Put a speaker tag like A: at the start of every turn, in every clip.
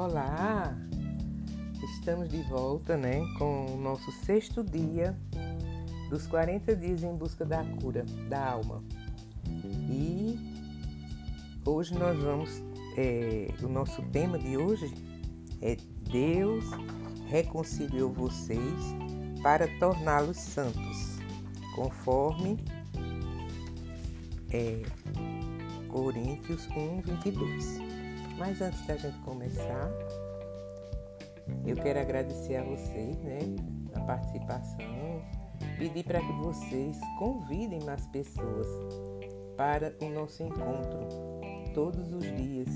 A: Olá! Estamos de volta, né, com o nosso sexto dia dos 40 dias em busca da cura da alma. E hoje nós vamos, é, o nosso tema de hoje é Deus reconciliou vocês para torná-los santos, conforme é, Coríntios 1, 22. Mas antes da gente começar, eu quero agradecer a vocês, né, a participação, pedir para que vocês convidem mais pessoas para o nosso encontro todos os dias.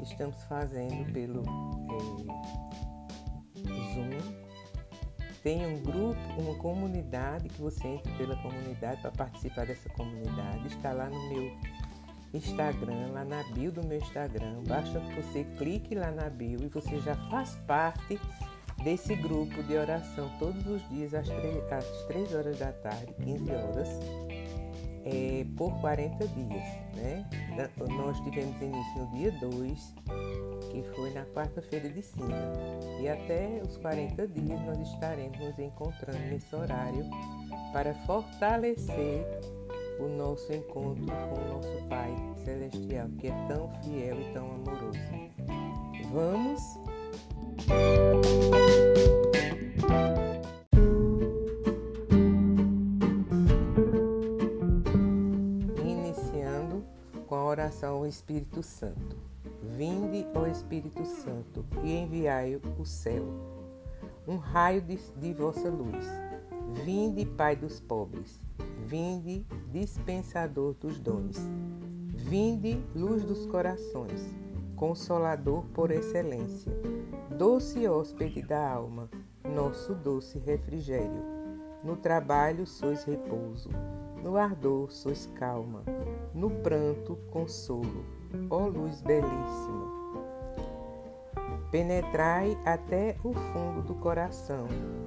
A: Estamos fazendo pelo é, Zoom. Tem um grupo, uma comunidade que você entra pela comunidade para participar dessa comunidade. Está lá no meu Instagram, lá na bio do meu Instagram. Basta que você clique lá na bio e você já faz parte desse grupo de oração todos os dias às 3, às 3 horas da tarde, 15 horas, é, por 40 dias. Né? Nós tivemos início no dia 2, que foi na quarta-feira de cinza. E até os 40 dias nós estaremos nos encontrando nesse horário para fortalecer o nosso encontro com o nosso Pai Celestial, que é tão fiel e tão amoroso. Vamos? Iniciando com a oração ao Espírito Santo. Vinde, ó Espírito Santo, e enviai o céu, um raio de, de vossa luz. Vinde, Pai dos pobres Vinde, dispensador dos dons. Vinde, luz dos corações, consolador por excelência, doce hóspede da alma, nosso doce refrigério. No trabalho sois repouso, no ardor sois calma, no pranto consolo, ó luz belíssima. Penetrai até o fundo do coração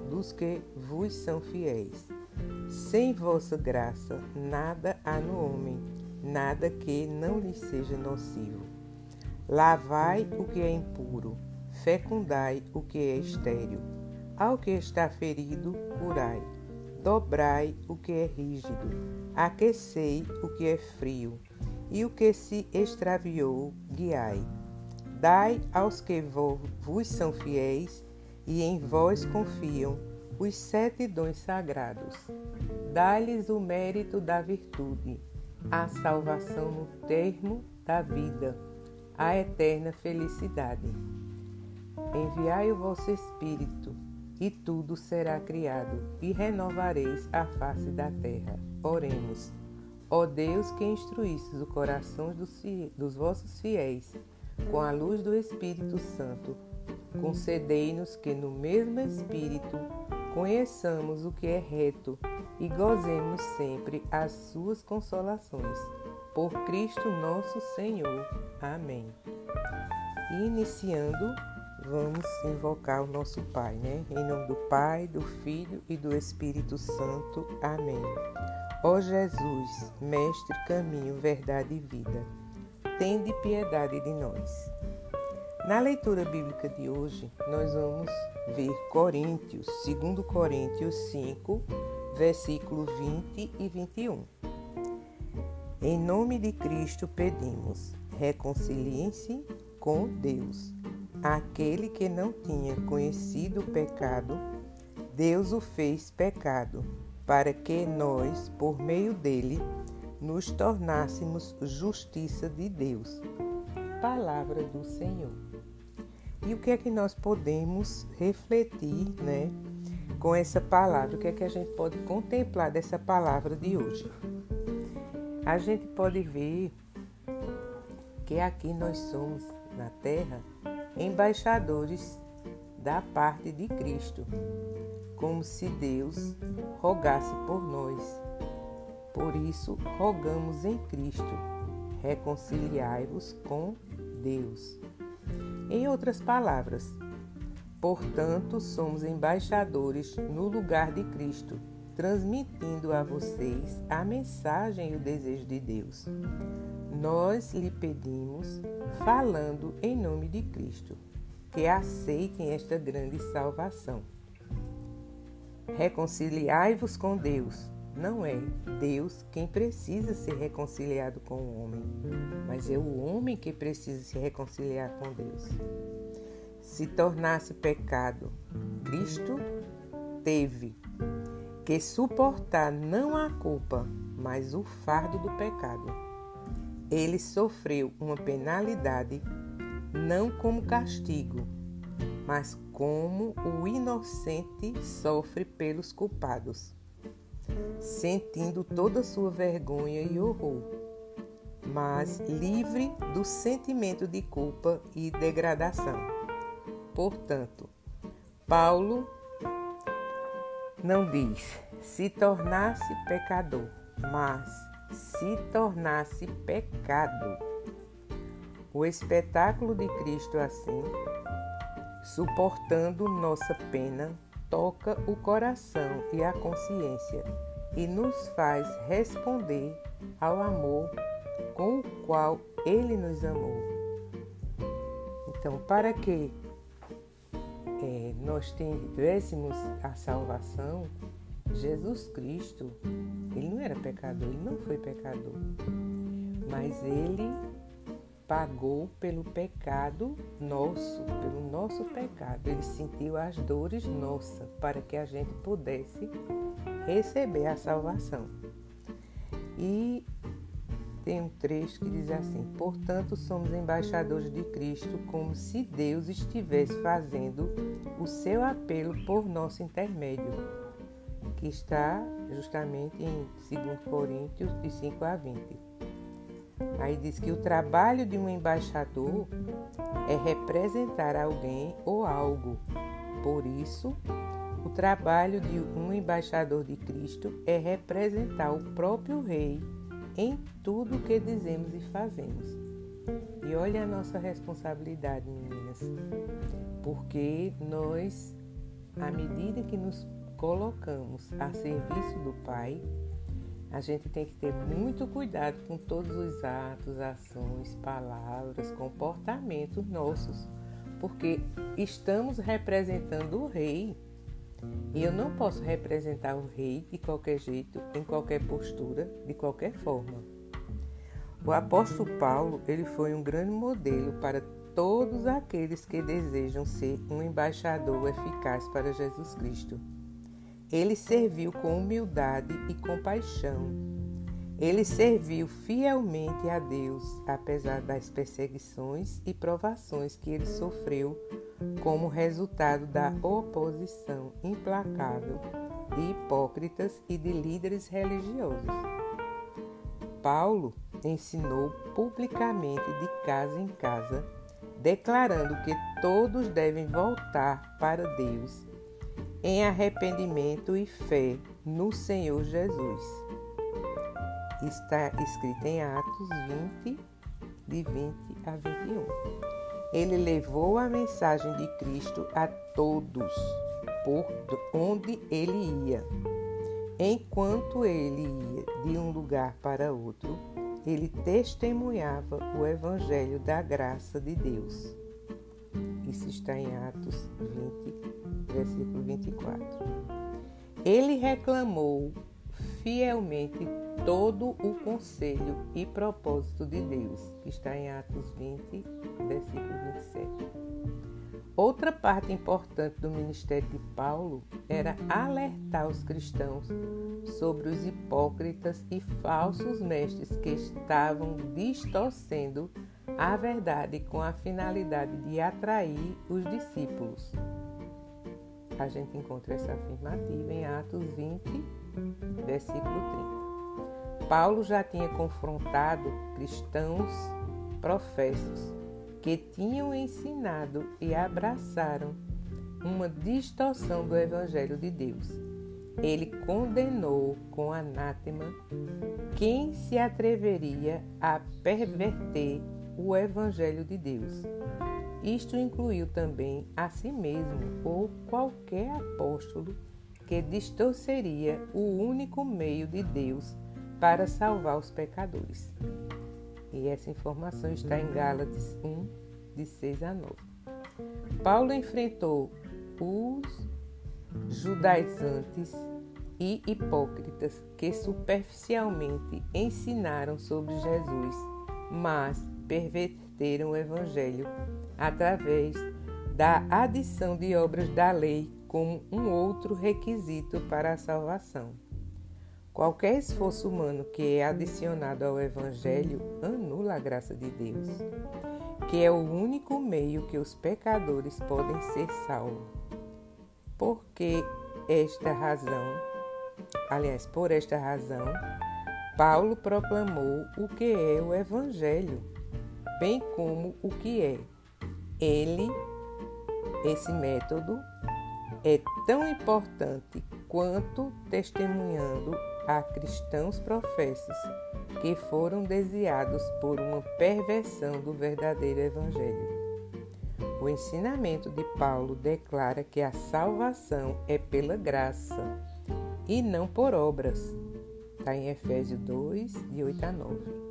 A: dos que vos são fiéis sem vossa graça, nada há no homem, nada que não lhe seja nocivo. Lavai o que é impuro, fecundai o que é estéril. Ao que está ferido, curai. Dobrai o que é rígido, aquecei o que é frio, e o que se extraviou, guiai. Dai aos que vos são fiéis e em vós confiam os sete dons sagrados. Dá-lhes o mérito da virtude, a salvação no termo da vida, a eterna felicidade. Enviai o vosso Espírito, e tudo será criado, e renovareis a face da terra. Oremos. Ó Deus que instruístes o coração dos, dos vossos fiéis com a luz do Espírito Santo, concedei-nos que no mesmo Espírito conheçamos o que é reto e gozemos sempre as suas consolações. Por Cristo nosso Senhor. Amém. iniciando, vamos invocar o nosso Pai, né? Em nome do Pai, do Filho e do Espírito Santo. Amém. Ó Jesus, Mestre, caminho, verdade e vida, tende piedade de nós. Na leitura bíblica de hoje, nós vamos ver Coríntios, 2 Coríntios 5, versículo 20 e 21. Em nome de Cristo pedimos, reconciliem-se com Deus. Aquele que não tinha conhecido o pecado, Deus o fez pecado, para que nós, por meio dele, nos tornássemos justiça de Deus. Palavra do Senhor. E o que é que nós podemos refletir, né, com essa palavra? O que é que a gente pode contemplar dessa palavra de hoje? A gente pode ver que aqui nós somos na terra embaixadores da parte de Cristo, como se Deus rogasse por nós. Por isso, rogamos em Cristo, reconciliai-vos com Deus. Em outras palavras, portanto, somos embaixadores no lugar de Cristo, transmitindo a vocês a mensagem e o desejo de Deus. Nós lhe pedimos, falando em nome de Cristo. que aceitem esta grande salvação. Reconciliai-vos com Deus. Não é Deus quem precisa ser reconciliado com o homem, mas é o homem que precisa se reconciliar com Deus. Se tornasse pecado, Cristo teve que suportar não a culpa, mas o fardo do pecado. Ele sofreu uma penalidade não como castigo, mas como o inocente sofre pelos culpados, sentindo toda sua vergonha e horror, mas livre do sentimento de culpa e degradação. Portanto, Paulo não diz se tornasse pecador, mas se tornasse pecado. O espetáculo de Cristo assim, suportando nossa pena, toca o coração e a consciência e nos faz responder ao amor com o qual Ele nos amou. Então, para que é, nós tivéssemos a salvação, Jesus Cristo, ele não era pecador, ele não foi pecador, mas ele pagou pelo pecado nosso, pelo nosso pecado. Ele sentiu as dores nossas para que a gente pudesse receber a salvação. E tem um trecho que diz assim: Portanto, somos embaixadores de Cristo, como se Deus estivesse fazendo o seu apelo por nosso intermédio, que está justamente em 2 Coríntios de 5 a 20. Aí diz que o trabalho de um embaixador é representar alguém ou algo. Por isso, o trabalho de um embaixador de Cristo é representar o próprio Rei em tudo o que dizemos e fazemos. E olha a nossa responsabilidade, meninas, porque nós, à medida que nos colocamos a serviço do Pai, a gente tem que ter muito cuidado com todos os atos, ações, palavras, comportamentos nossos, porque estamos representando o Rei e eu não posso representar o rei de qualquer jeito, em qualquer postura, de qualquer forma. O apóstolo Paulo, ele foi um grande modelo para todos aqueles que desejam ser um embaixador eficaz para Jesus Cristo. Ele serviu com humildade e compaixão. Ele serviu fielmente a Deus, apesar das perseguições e provações que ele sofreu como resultado da oposição implacável de hipócritas e de líderes religiosos. Paulo ensinou publicamente de casa em casa, declarando que todos devem voltar para Deus em arrependimento e fé no Senhor Jesus. Está escrito em Atos 20, de 20 a 21. Ele levou a mensagem de Cristo a todos, por onde ele ia. Enquanto ele ia de um lugar para outro, ele testemunhava o Evangelho da graça de Deus. Isso está em Atos 20, versículo 24. Ele reclamou fielmente todo o conselho e propósito de Deus, que está em Atos 20, versículo 27. Outra parte importante do ministério de Paulo era alertar os cristãos sobre os hipócritas e falsos mestres que estavam distorcendo a verdade com a finalidade de atrair os discípulos. A gente encontra essa afirmativa em Atos 20, versículo 30. Paulo já tinha confrontado cristãos professos que tinham ensinado e abraçaram uma distorção do Evangelho de Deus. Ele condenou com anátema quem se atreveria a perverter o Evangelho de Deus. Isto incluiu também a si mesmo ou qualquer apóstolo que distorceria o único meio de Deus para salvar os pecadores. E essa informação está em Gálatas 1, de 6 a 9. Paulo enfrentou os judaizantes e hipócritas que superficialmente ensinaram sobre Jesus, mas perverteram o Evangelho através da adição de obras da lei como um outro requisito para a salvação. Qualquer esforço humano que é adicionado ao Evangelho anula a graça de Deus, que é o único meio que os pecadores podem ser salvos. Por que esta razão, aliás, por esta razão, Paulo proclamou o que é o Evangelho, bem como o que é. Ele, esse método, é tão importante quanto testemunhando a cristãos professos que foram desviados por uma perversão do verdadeiro Evangelho. O ensinamento de Paulo declara que a salvação é pela graça e não por obras. Está em Efésios 2, de 8 a 9.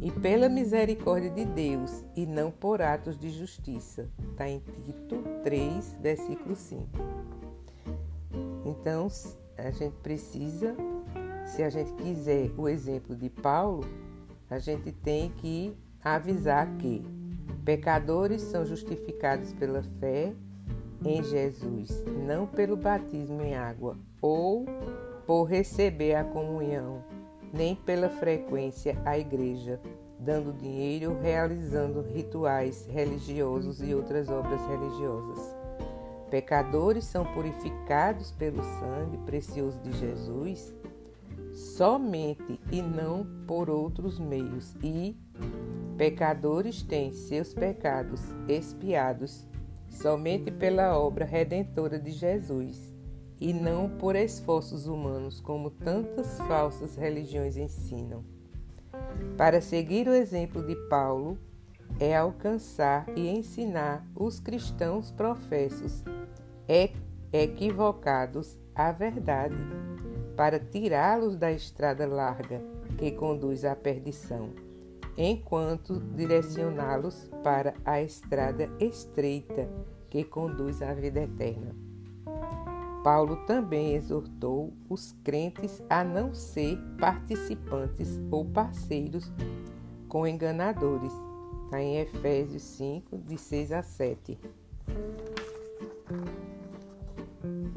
A: E pela misericórdia de Deus e não por atos de justiça. Está em Tito 3, versículo 5. Então, a gente precisa se a gente quiser o exemplo de Paulo, a gente tem que avisar que pecadores são justificados pela fé em Jesus, não pelo batismo em água ou por receber a comunhão, nem pela frequência à igreja, dando dinheiro, realizando rituais religiosos e outras obras religiosas. Pecadores são purificados pelo sangue precioso de Jesus somente e não por outros meios, e pecadores têm seus pecados expiados somente pela obra redentora de Jesus, e não por esforços humanos, como tantas falsas religiões ensinam. Para seguir o exemplo de Paulo, é alcançar e ensinar os cristãos professos equivocados a verdade para tirá-los da estrada larga que conduz à perdição, enquanto direcioná-los para a estrada estreita que conduz à vida eterna. Paulo também exortou os crentes a não ser participantes ou parceiros com enganadores. Está em Efésios 5, de 6 a 7.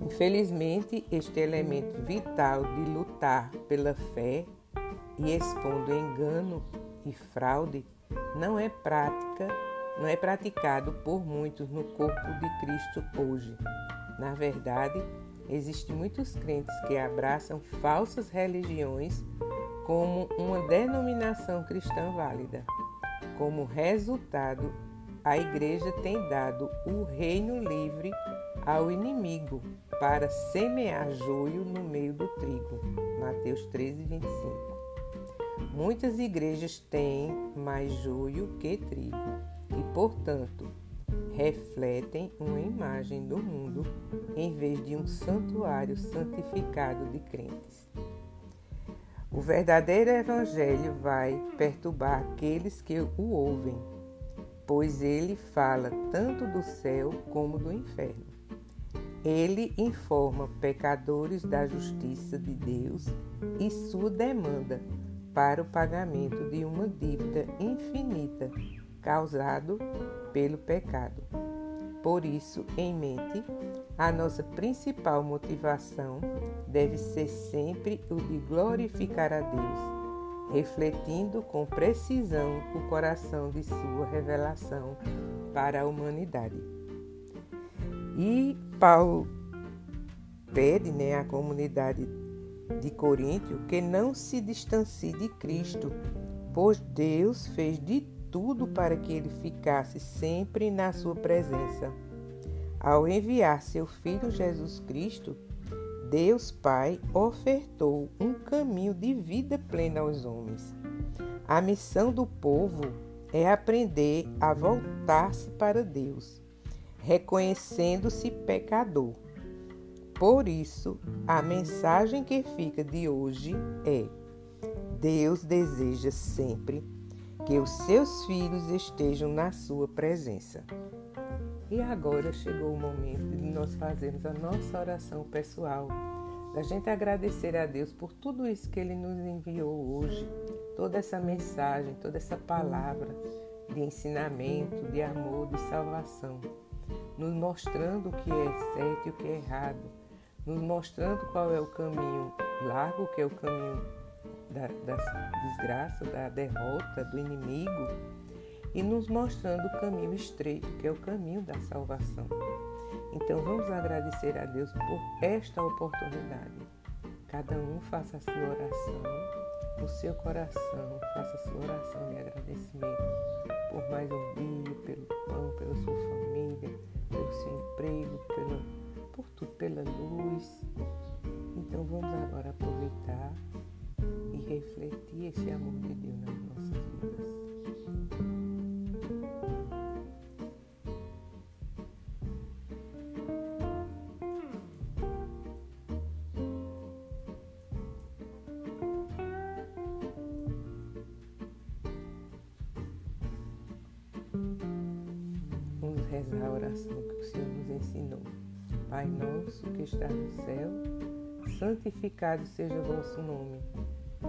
A: Infelizmente, este elemento vital de lutar pela fé e expondo engano e fraude não é prática, não é praticado por muitos no corpo de Cristo hoje. Na verdade, existem muitos crentes que abraçam falsas religiões como uma denominação cristã válida. Como resultado, a igreja tem dado o reino livre ao inimigo para semear joio no meio do trigo. Mateus 13, 25. Muitas igrejas têm mais joio que trigo e, portanto, refletem uma imagem do mundo em vez de um santuário santificado de crentes. O verdadeiro evangelho vai perturbar aqueles que o ouvem, pois ele fala tanto do céu como do inferno. Ele informa pecadores da justiça de Deus e sua demanda para o pagamento de uma dívida infinita causado pelo pecado. Por isso, em mente, a nossa principal motivação deve ser sempre o de glorificar a Deus, refletindo com precisão o coração de sua revelação para a humanidade. E Paulo pede né, à comunidade de Coríntio que não se distancie de Cristo, pois Deus fez de tudo para que ele ficasse sempre na sua presença. Ao enviar seu Filho Jesus Cristo, Deus Pai ofertou um caminho de vida plena aos homens. A missão do povo é aprender a voltar-se para Deus reconhecendo-se pecador. Por isso, a mensagem que fica de hoje é: Deus deseja sempre que os seus filhos estejam na sua presença. E agora chegou o momento de nós fazermos a nossa oração pessoal, da gente agradecer a Deus por tudo isso que Ele nos enviou hoje, toda essa mensagem, toda essa palavra de ensinamento, de amor, de salvação, nos mostrando o que é certo e o que é errado, nos mostrando qual é o caminho largo, que é o caminho da, da desgraça, da derrota, do inimigo e nos mostrando o caminho estreito, que é o caminho da salvação. Então vamos agradecer a Deus por esta oportunidade. Cada um faça a sua oração no seu coração, faça a sua oração de agradecimento por mais um dia, pelo pão, pela sua família, pelo seu emprego, pela, por tudo, pela luz. Então vamos agora aproveitar e refletir esse amor de Deus nas nossas vidas. Vamos rezar a oração que o Senhor nos ensinou. Pai nosso que está no céu, santificado seja o vosso nome.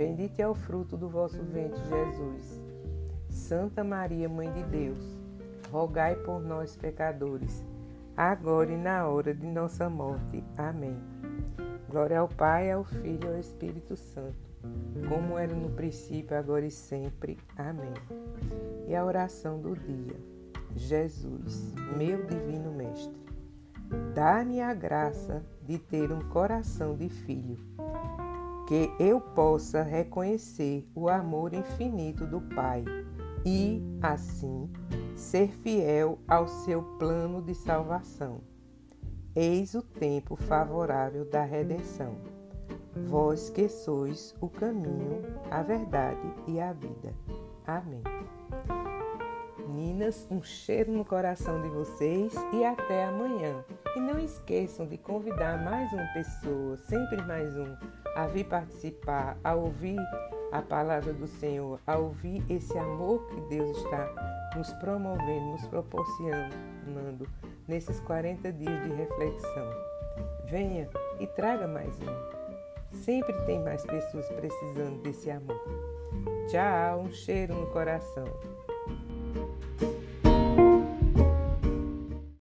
A: bendito é o fruto do vosso ventre, Jesus. Santa Maria, Mãe de Deus, rogai por nós, pecadores, agora e na hora de nossa morte. Amém. Glória ao Pai, ao Filho e ao Espírito Santo, como era no princípio, agora e sempre. Amém. E a oração do dia. Jesus, meu divino Mestre, dá-me a graça de ter um coração de filho, que eu possa reconhecer o amor infinito do Pai e, assim, ser fiel ao seu plano de salvação. Eis o tempo favorável da redenção. Vós que sois o caminho, a verdade e a vida. Amém. Meninas, um cheiro no coração de vocês e até amanhã. E não esqueçam de convidar mais uma pessoa, sempre mais um, a vir participar, a ouvir a palavra do Senhor, a ouvir esse amor que Deus está nos promovendo, nos proporcionando nesses 40 dias de reflexão. Venha e traga mais um. Sempre tem mais pessoas precisando desse amor. Tchau, um cheiro no coração.